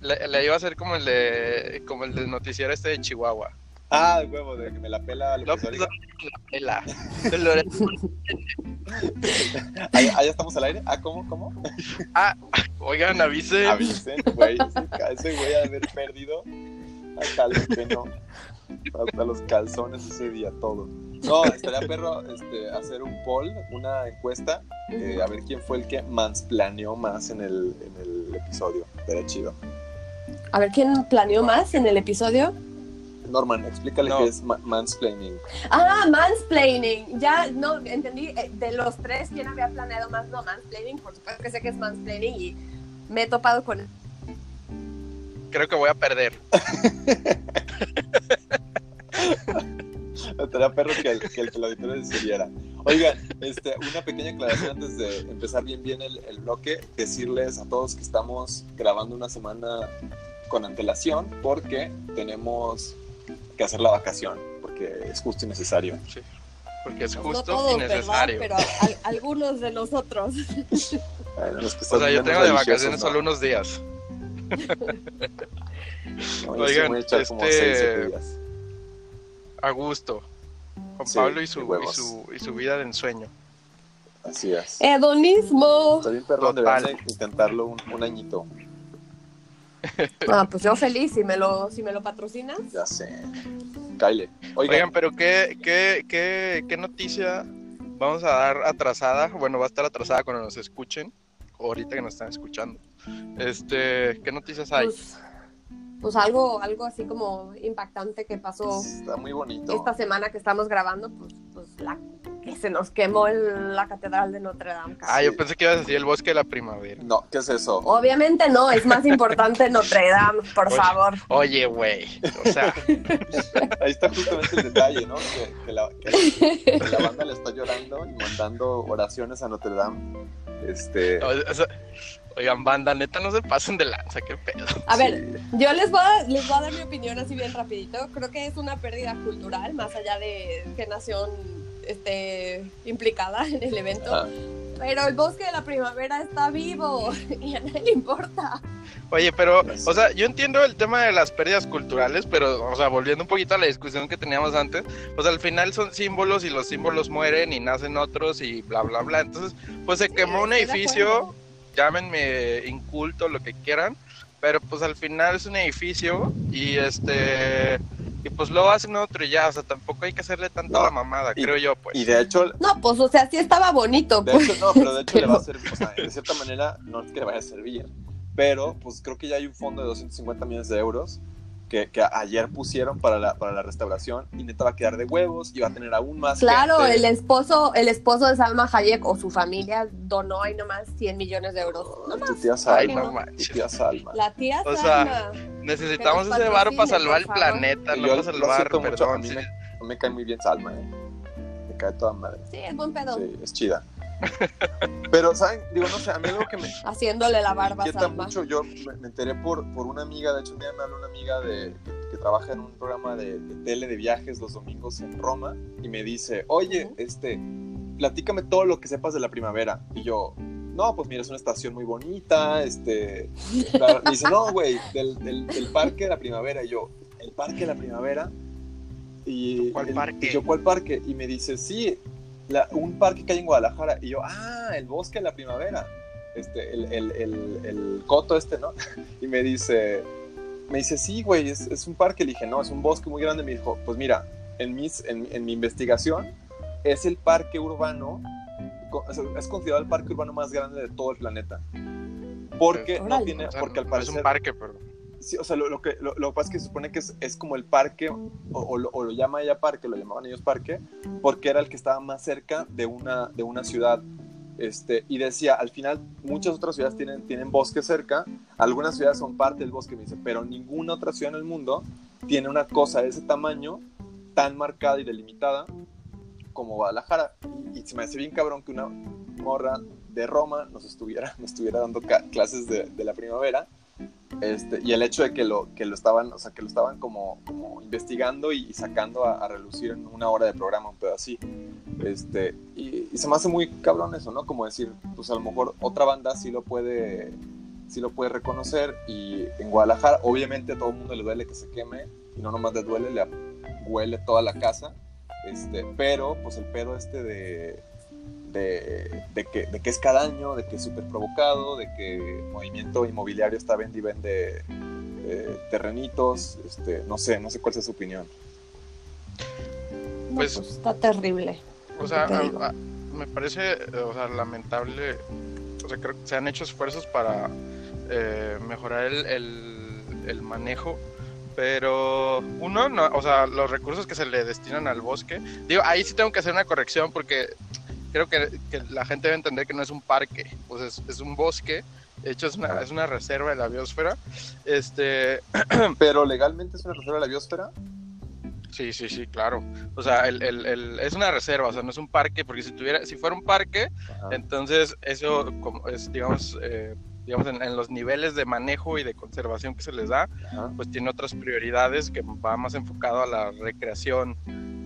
Le, le iba a hacer como el de como el del noticiero este de Chihuahua. Ah, el huevo, de que me la pela López López Dóriga. la pela. De Lorenzo. ¿Ah, ya- ah, ya estamos al aire? Ah, ¿cómo? ¿Cómo? Ah, oigan, avisen. Avisen, güey. Ese, güey haber perdido hasta lo que no. Hasta los calzones ese día, todo. No, estaría perro este, hacer un poll, una encuesta, eh, a ver quién fue el que mansplaneó más en el, en el episodio. Estaría chido. A ver, ¿quién planeó más en el episodio? Norman, explícale No. qué es ma- mansplaining. Ah, mansplaining. Ya no entendí eh, de los tres quién había planeado más. No, mansplaining, por supuesto que sé que es mansplaining y me he topado con Creo que voy a perder. Estaría perro que el, que el, que el auditorio decidiera. Oigan, este, una pequeña aclaración antes de empezar bien bien el, el bloque. Decirles a todos que estamos grabando una semana con antelación porque tenemos que hacer la vacación, porque es justo y necesario. Porque es no justo todos, y necesario. Pero al- algunos de nosotros. Bueno, los que O sea, yo tengo de vacaciones ¿no? solo unos días. No, sí Oigan, como este- seis, siete días. A gusto. Juan Sí, Pablo y su, y, su, y su vida de ensueño. Así es. Hedonismo. Bien de intentarlo un, un añito. Ah, pues yo feliz si me lo, si me lo patrocinas. Ya sé. Kyle. Oigan, Oigan, pero ¿qué, qué, qué, qué noticia vamos a dar atrasada? Bueno, va a estar atrasada cuando nos escuchen, ahorita que nos están escuchando. Este, ¿qué noticias hay? Pues, pues algo, algo así como impactante que pasó está muy bonito. esta semana que estamos grabando, pues, pues la, que se nos quemó el- la catedral de Notre Dame. cabrón. Ah, yo pensé que ibas a decir el bosque de la primavera. No, ¿qué es eso? Obviamente no, es más importante Notre Dame, por Oye. favor. Oye, güey. O sea, Ahí está justamente el detalle, ¿no? Que, que la, que- que la banda le está llorando y mandando oraciones a Notre Dame. Este. o sea, oigan, banda, neta, no se pasen de lanza, qué pedo. A ver, yo les voy a, les voy a dar mi opinión así bien rapidito. Creo que es una pérdida cultural, más allá de qué nación esté implicada en el evento. Ah. Pero el bosque de la primavera está vivo y a nadie le importa. Oye, pero, o sea, yo entiendo el tema de las pérdidas culturales, pero, o sea, volviendo un poquito a la discusión que teníamos antes, pues al final son símbolos y los símbolos mueren y nacen otros y bla, bla, bla. Entonces, pues se quemó un edificio, acuerdo. Llámenme inculto, lo que quieran, pero pues al final es un edificio y este, y pues lo hacen otro y ya, o sea, tampoco hay que hacerle tanta No, la mamada, y- creo yo, pues. Y de hecho, No, pues o sea, sí estaba bonito. de pues. hecho, no, pero de hecho le va a Pero- servir, o sea, de cierta manera, no es que le vaya a servir, pero pues creo que ya hay un fondo de 250 millones de euros que, que ayer pusieron para la, para la restauración y neta va a quedar de huevos y va a tener aún más Claro, gente. el esposo, el esposo de Salma Hayek o su familia donó ahí nomás 100 millones de euros. No Tu tía Ay, Salma, no tu manches. tía Salma. La tía O sea, Salma. Necesitamos ese varo para salvar el planeta, no yo para lo salvar, siento mucho, a perdón. mí sí. me, me cae muy bien Salma, ¿eh? Me cae toda madre. Sí, es buen pedo. Sí, es chida. Pero, ¿saben? Digo, no sé, a mí algo que me, Haciéndole la barba Salma. mucho, yo me, me enteré por, por una amiga, de hecho un día me habló una amiga de, que, que trabaja en un programa de, de tele de viajes los domingos en Roma y me dice, oye, este, platícame todo lo que sepas de la primavera. Y yo, no, pues mira, es una estación muy bonita, este, la- me dice, no, güey, del, del, del parque de la primavera. Y yo, ¿el parque de la primavera? Y, ¿Cuál el- parque? y yo, ¿cuál parque? Y me dice, sí, la- un parque que hay en Guadalajara. Y yo, ah, el bosque de la primavera. Este, el, el, el, el coto este, ¿no? Y me dice, me dice, sí, güey, es, es un parque. Le dije, no, es un bosque muy grande. Me dijo, pues mira, en, mis, en, en mi investigación, es el parque urbano, es considerado el parque urbano más grande de todo el planeta. Porque no tiene, O sea, porque al no es parecer un parque, pero... Sí, o sea, lo, lo que, lo, lo pasa es que se supone que es, es como el parque, o, o lo, o lo llama ella parque, lo llamaban ellos parque, porque era el que estaba más cerca de una, de una ciudad Este, y decía, al final muchas otras ciudades tienen, tienen bosque cerca, algunas ciudades son parte del bosque, me dice, pero ninguna otra ciudad en el mundo tiene una cosa de ese tamaño, tan marcada y delimitada como Guadalajara. Y, y se me hace bien cabrón que una morra de Roma nos estuviera, nos estuviera dando clases de, de la primavera. Este, y el hecho de que lo, que lo estaban, o sea, que lo estaban como, como investigando y, sacando a, relucir en una hora de programa, un pedo así. Este, y, y se me hace muy cabrón eso, ¿no? Como decir, pues a lo mejor otra banda sí lo puede, sí lo puede reconocer y en Guadalajara, obviamente a todo el mundo le duele que se queme y no nomás le duele, le huele toda la casa, este, pero pues el pedo este de, de, de que, de que es cada año, de que es súper provocado, de que el movimiento inmobiliario está vende y vende eh, terrenitos, este, no sé, no sé cuál es su opinión. No, Pues- pues, está terrible. O sea, ¿Qué te a- digo? a- me parece, eh, o sea, lamentable. O sea, creo que se han hecho esfuerzos para eh, mejorar el, el- el manejo, pero uno, no, o sea, los recursos que se le destinan al bosque. Digo, ahí sí tengo que hacer una corrección porque creo que, que la gente debe entender que no es un parque, pues es, es un bosque. De hecho, es una, es una reserva de la biosfera. Este, Pero legalmente es una reserva de la biosfera. Sí, sí, sí, claro. O sea, el, el- el- es una reserva, o sea, no es un parque, porque si tuviera, si fuera un parque, entonces eso como es, digamos, eh, digamos en, en los niveles de manejo y de conservación que se les da, pues tiene otras prioridades que va más enfocado a la recreación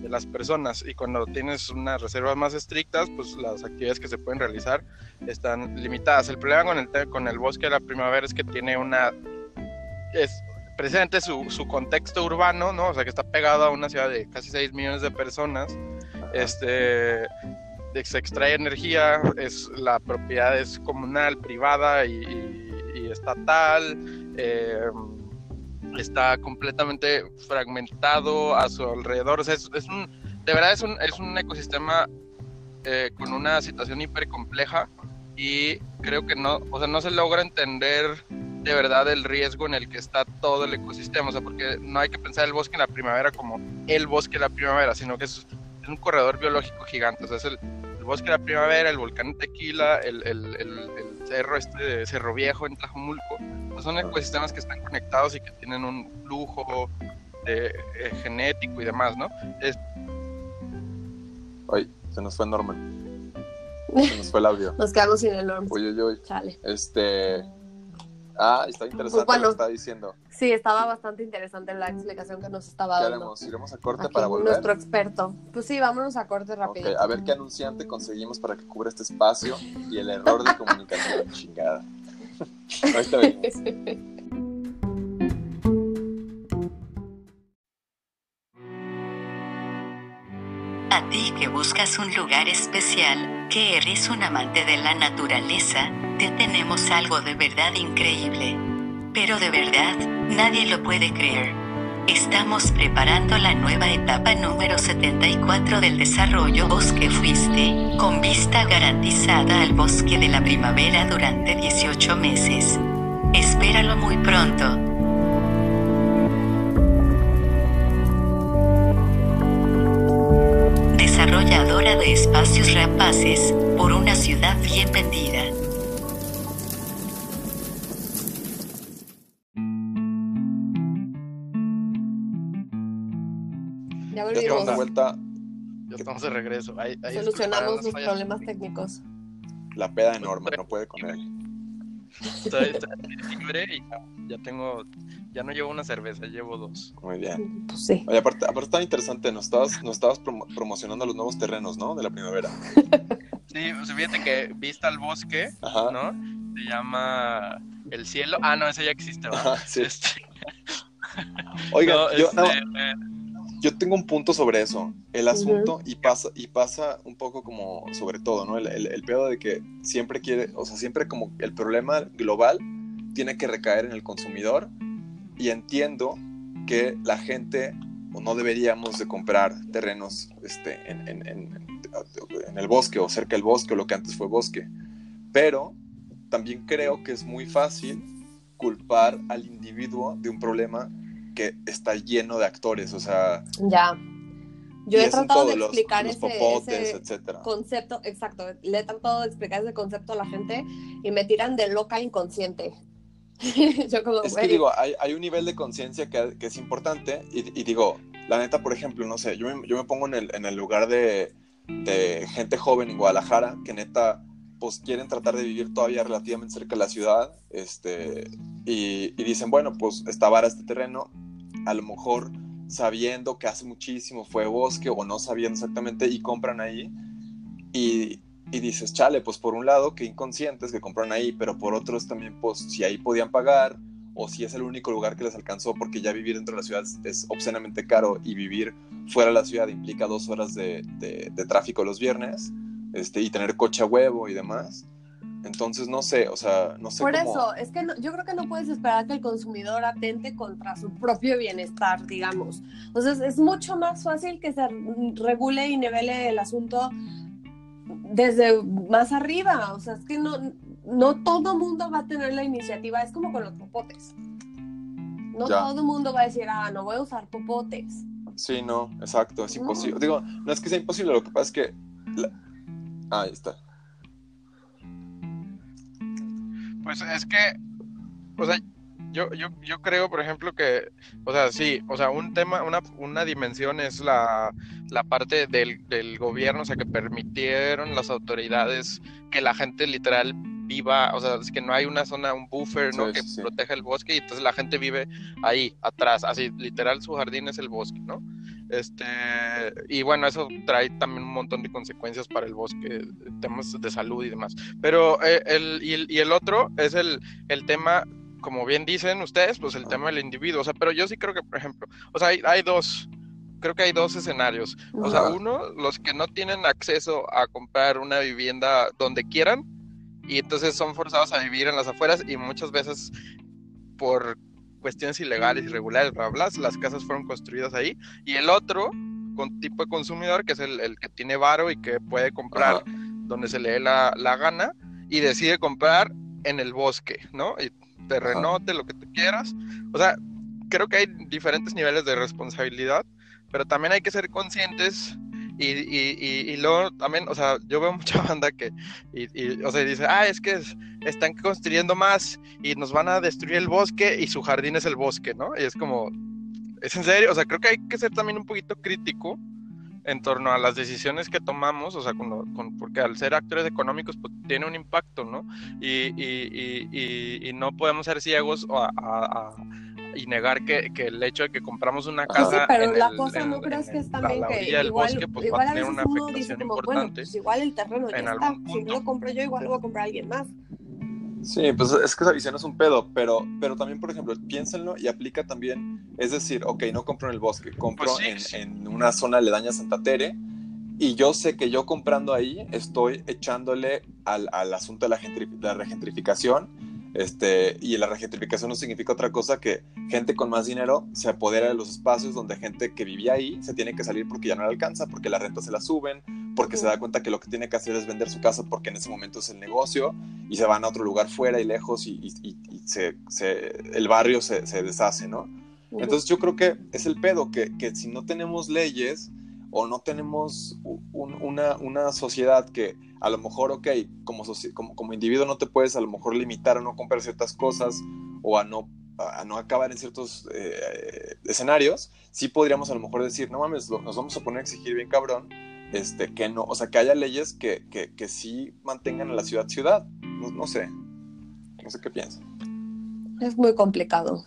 de las personas. Y cuando tienes unas reservas más estrictas, pues las actividades que se pueden realizar están limitadas. El problema con el, con el bosque de la primavera es que tiene una es precisamente su, su contexto urbano, ¿no? O sea, que está pegado a una ciudad de casi 6 millones de personas. Este, se extrae energía, es, la propiedad es comunal, privada y, y- y estatal. eh, está completamente fragmentado a su alrededor. O sea, es, un, de verdad es un, es un ecosistema eh, con una situación hiper compleja y creo que no, o sea, no se logra entender de verdad el riesgo en el que está todo el ecosistema, o sea, porque no hay que pensar el bosque en la primavera como el bosque de la primavera, sino que es, es un corredor biológico gigante, o sea, es el, bosque de la primavera, el volcán Tequila, el, el cerro este de Cerro Viejo en Tlajomulco, pues son ecosistemas que están conectados y que tienen un flujo de, eh, genético y demás, ¿no? Es, Ay, se nos fue Norman. Se nos fue el audio. Nos quedamos sin el norm. Uy, uy, uy. Chale. Este. Ah, está interesante Pues bueno. lo que está diciendo. Sí, estaba bastante interesante la explicación que nos estaba ¿Qué dando. haremos? ¿Iremos a corte Aquí para volver? nuestro experto. Pues sí, vámonos a corte rápido. a ver qué anunciante conseguimos para que cubra este espacio y el error de comunicación. Chingada. Ahorita venimos. A ti que buscas un lugar especial, que eres un amante de la naturaleza, te tenemos algo de verdad increíble. Pero de verdad, nadie lo puede creer. Estamos preparando la nueva etapa número 74 del desarrollo Bosque Fuiste, con vista garantizada al bosque de la primavera durante 18 meses. Espéralo muy pronto. Desarrolladora de espacios rapaces, por una ciudad bien vendida. Estamos de vuelta. ya estamos de regreso. Ahí, ahí Solucionamos los problemas técnicos. La peda de Norman, no puede con él. Estoy, estoy libre y ya, ya tengo, ya no llevo una cerveza, llevo dos. Muy bien. Pues sí. Oye, aparte, aparte está interesante, nos estabas, nos estabas promo- promocionando los nuevos terrenos, ¿no? De la primavera. Sí, sea, fíjate que Vista al Bosque, Ajá. ¿no? Se llama El Cielo. Ah, no, ese ya existe, ¿verdad? Ajá, sí. Este, Oigan, no, yo, este, no, eh, yo tengo un punto sobre eso. El asunto, y pasa, y pasa un poco como sobre todo, ¿no? El, el, el pedo de que siempre quiere, o sea, siempre como el problema global tiene que recaer en el consumidor. Y entiendo que la gente, o no deberíamos de comprar terrenos este, en, en- en- en el bosque o cerca del bosque o lo que antes fue bosque. Pero también creo que es muy fácil culpar al individuo de un problema que está lleno de actores, o sea, Ya. Yo he tratado de los- explicar los ese, popotes, ese concepto, exacto, le he tratado de explicar ese concepto a la gente y me tiran de loca inconsciente. Yo como, Es que digo, hay, hay un nivel de conciencia que, que es importante y, y digo, la neta, por ejemplo, no sé, yo me, yo me pongo en el, en el lugar de, de gente joven en Guadalajara que neta, pues quieren tratar de vivir todavía relativamente cerca de la ciudad este, y, y dicen, bueno, pues está vara este terreno, a lo mejor sabiendo que hace muchísimo fue bosque o no sabiendo exactamente y compran ahí y, y dices, chale, pues por un lado, que inconscientes que compran ahí, pero por otros también, pues si ahí podían pagar o si es el único lugar que les alcanzó, porque ya vivir dentro de la ciudad es, obscenamente caro y vivir fuera de la ciudad implica dos horas de, de- de tráfico los viernes este, y tener coche a huevo y demás. Entonces, no sé, o sea, no sé Por cómo... eso, es que no- yo creo que no puedes esperar que el consumidor atente contra su propio bienestar, digamos. Entonces, es mucho más fácil que se regule y nivele el asunto desde más arriba. O sea, es que no, no todo mundo va a tener la iniciativa. Es como con los popotes. No Ya. todo mundo va a decir, ah, no voy a usar popotes. Sí, no, exacto, es No. imposible. Digo, no es que sea imposible, lo que pasa es que... la- Ah, ahí está. Pues es que, o sea, yo, yo, yo creo, por ejemplo, que, o sea, sí, o sea, un tema, una, una dimensión es la, la parte del, del gobierno, o sea, que permitieron las autoridades que la gente literal viva, o sea, es que no hay una zona, un buffer, ¿no? Sí, que sí, sí. proteja el bosque y entonces la gente vive ahí, atrás, así, literal, su jardín es el bosque, ¿no? Este, y bueno, eso trae también un montón de consecuencias para el bosque, temas de salud y demás. Pero eh, el, y, el, y el otro es el, el tema, como bien dicen ustedes, pues el tema del individuo. O sea, pero yo sí creo que, por ejemplo, o sea, hay, hay dos, creo que hay dos escenarios. O sea, uno, los que no tienen acceso a comprar una vivienda donde quieran y entonces son forzados a vivir en las afueras y muchas veces por cuestiones ilegales, irregulares, bla, bla, bla, las casas fueron construidas ahí. Y el otro, con tipo de consumidor, que es el, el que tiene varo y que puede comprar donde se le dé la, la gana y decide comprar en el bosque, ¿no? Y terrenote, lo que tú quieras. O sea, creo que hay diferentes niveles de responsabilidad, pero también hay que ser conscientes y, y, y, y luego también, o sea, yo veo mucha banda que, y, y, o sea, dice, ah, es que es- están construyendo más y nos van a destruir el bosque y su jardín es el bosque, ¿no? Y es como, es en serio, o sea, creo que hay que ser también un poquito crítico en torno a las decisiones que tomamos, o sea, con con- porque al ser actores económicos, pues tiene un impacto, ¿no? Y, y- y- y- y no podemos ser ciegos a- a- a- y negar que, que el hecho de que compramos una Sí, casa pero en la el- cosa en- no crees que es también a la que igual, bosque, pues va igual a a tener una uno afectación dice como, bueno, importante. pues igual el terreno ya está, si no lo compro yo, igual lo va a comprar alguien más. Sí, pues es que esa visión es un pedo, pero, pero también, por ejemplo, piénsenlo y aplica también, es decir, ok, no compro en el bosque, compro Pues sí, en, en una zona aledaña a Santa Tere y yo sé que yo comprando ahí estoy echándole al, al asunto de la, gentri- de la regentrificación, este, y la regentrificación no significa otra cosa que gente con más dinero se apodera de los espacios donde gente que vivía ahí se tiene que salir porque ya no le alcanza, porque la renta se la suben, porque se da cuenta que lo que tiene que hacer es vender su casa porque en ese momento es el negocio y se van a otro lugar fuera y lejos y, y- y- y se, se- el barrio se, se deshace, ¿no? Entonces yo creo que es el pedo, que, que si no tenemos leyes o no tenemos una, una sociedad que a lo mejor, ok, como, como, como individuo no te puedes a lo mejor limitar a no comprar ciertas cosas o a no, a no acabar en ciertos eh, escenarios, sí podríamos a lo mejor decir, no mames, nos vamos a poner a exigir bien cabrón, este, que no, o sea, que haya leyes que, que, que sí mantengan a la ciudad ciudad. No, no sé, no sé qué piensas. Es muy complicado.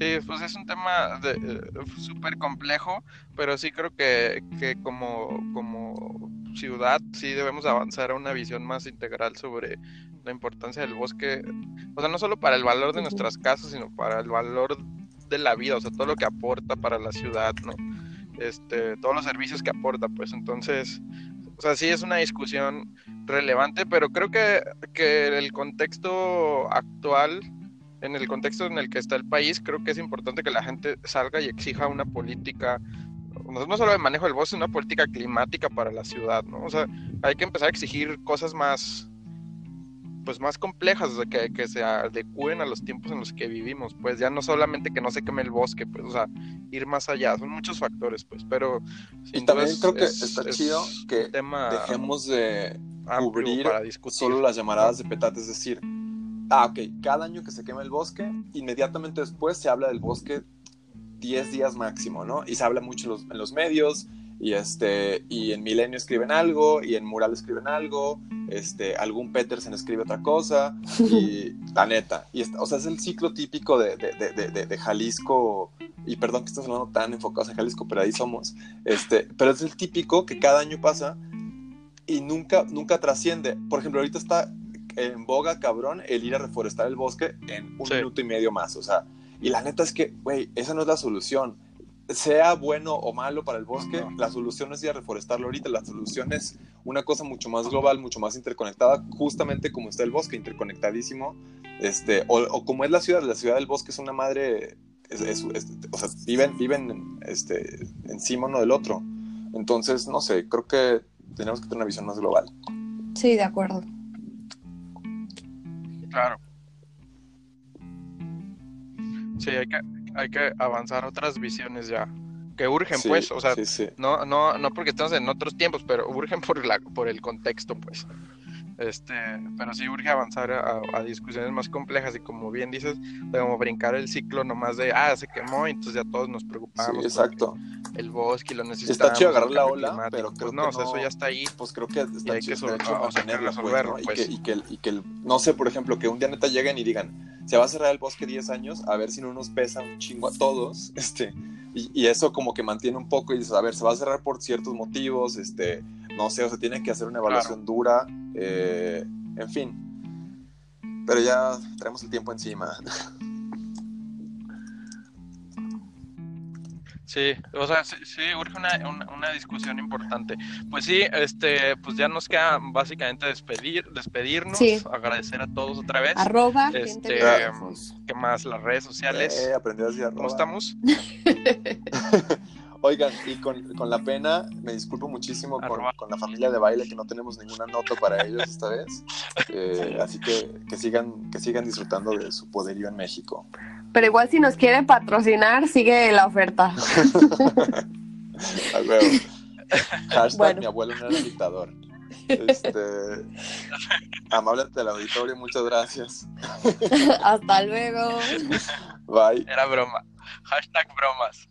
Sí, pues es un tema eh, súper complejo, pero sí creo que, que como, como ciudad sí debemos avanzar a una visión más integral sobre la importancia del bosque, o sea, no solo para el valor de nuestras casas, sino para el valor de la vida, o sea, todo lo que aporta para la ciudad, ¿no? Este, todos los servicios que aporta, pues entonces, o sea, sí es una discusión relevante, pero creo que, que el contexto actual en el contexto en el que está el país, creo que es importante que la gente salga y exija una política, no, solo de manejo del bosque, sino una política climática para la ciudad, ¿no? O sea, hay que empezar a exigir cosas más, pues más complejas, o sea, que, que se adecúen a los tiempos en los que vivimos, pues ya no solamente que no se queme el bosque, pues, o sea, ir más allá, son muchos factores, pues, pero... Y también creo que está chido que dejemos de cubrir solo las llamaradas de petate, es decir, ah, ok, cada año que se quema el bosque, inmediatamente después se habla del bosque 10 días máximo, ¿no? Y se habla mucho en los, en los medios, y este y en Milenio escriben algo y en Mural escriben algo este algún Petersen escribe otra cosa y la neta. Y o sea es el ciclo típico de, de, de, Jalisco y perdón que estás hablando tan enfocados en Jalisco pero ahí somos este pero es el típico que cada año pasa y nunca nunca trasciende. Por ejemplo ahorita está en boga cabrón el ir a reforestar el bosque en un minuto y medio más o sea y la neta es que güey esa no es la solución sea bueno o malo para el bosque, la solución es ir a reforestarlo ahorita, la solución es una cosa mucho más global, mucho más interconectada, justamente como está el bosque, interconectadísimo, este, o, como es la ciudad, la ciudad del bosque es una madre, o sea, viven, viven este, encima uno del otro. Entonces, no sé, creo que tenemos que tener una visión más global. Sí, de acuerdo. Claro. Sí, hay que, hay que avanzar otras visiones ya que urgen pues o sea no no no porque estamos en otros tiempos pero urgen por la por el contexto pues. Este pero sí urge avanzar a, discusiones más complejas y como bien dices de como brincar el ciclo nomás de ah se quemó y entonces ya todos nos preocupamos exacto el bosque lo necesitamos está chido agarrar la ola pero pues no, eso ya está ahí. pues creo que está hay chido, que, o sea, resolverlo pues, pues. Y, que, y, que, el, no sé por ejemplo que un día neta lleguen y digan se va a cerrar el bosque 10 años, a ver si no nos pesa un chingo a todos, este, y, eso como que mantiene un poco y dices, a ver, se va a cerrar por ciertos motivos, este, no sé, o sea, tiene que hacer una evaluación dura, eh, en fin, pero ya traemos el tiempo encima. Sí, o sea, sí, urge una, una, discusión importante. Pues sí, este, pues ya nos queda básicamente despedir, despedirnos, agradecer a todos otra vez. Arroba, este, ¿qué más? Las redes sociales. Eh, aprendí a decir ¿Cómo estamos? Oigan, y con, la pena, me disculpo muchísimo con, la familia de baile que no tenemos ninguna nota para ellos esta vez. Eh, así que que sigan, que sigan disfrutando de su poderío en México. Pero igual si nos quieren patrocinar, sigue la oferta. A ver. Hashtag mi abuelo no era dictador. Este, amable del auditorio, muchas gracias. Hasta luego. Bye. Era broma. Hashtag bromas.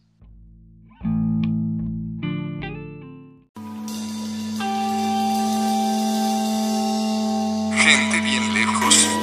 Gente bien lejos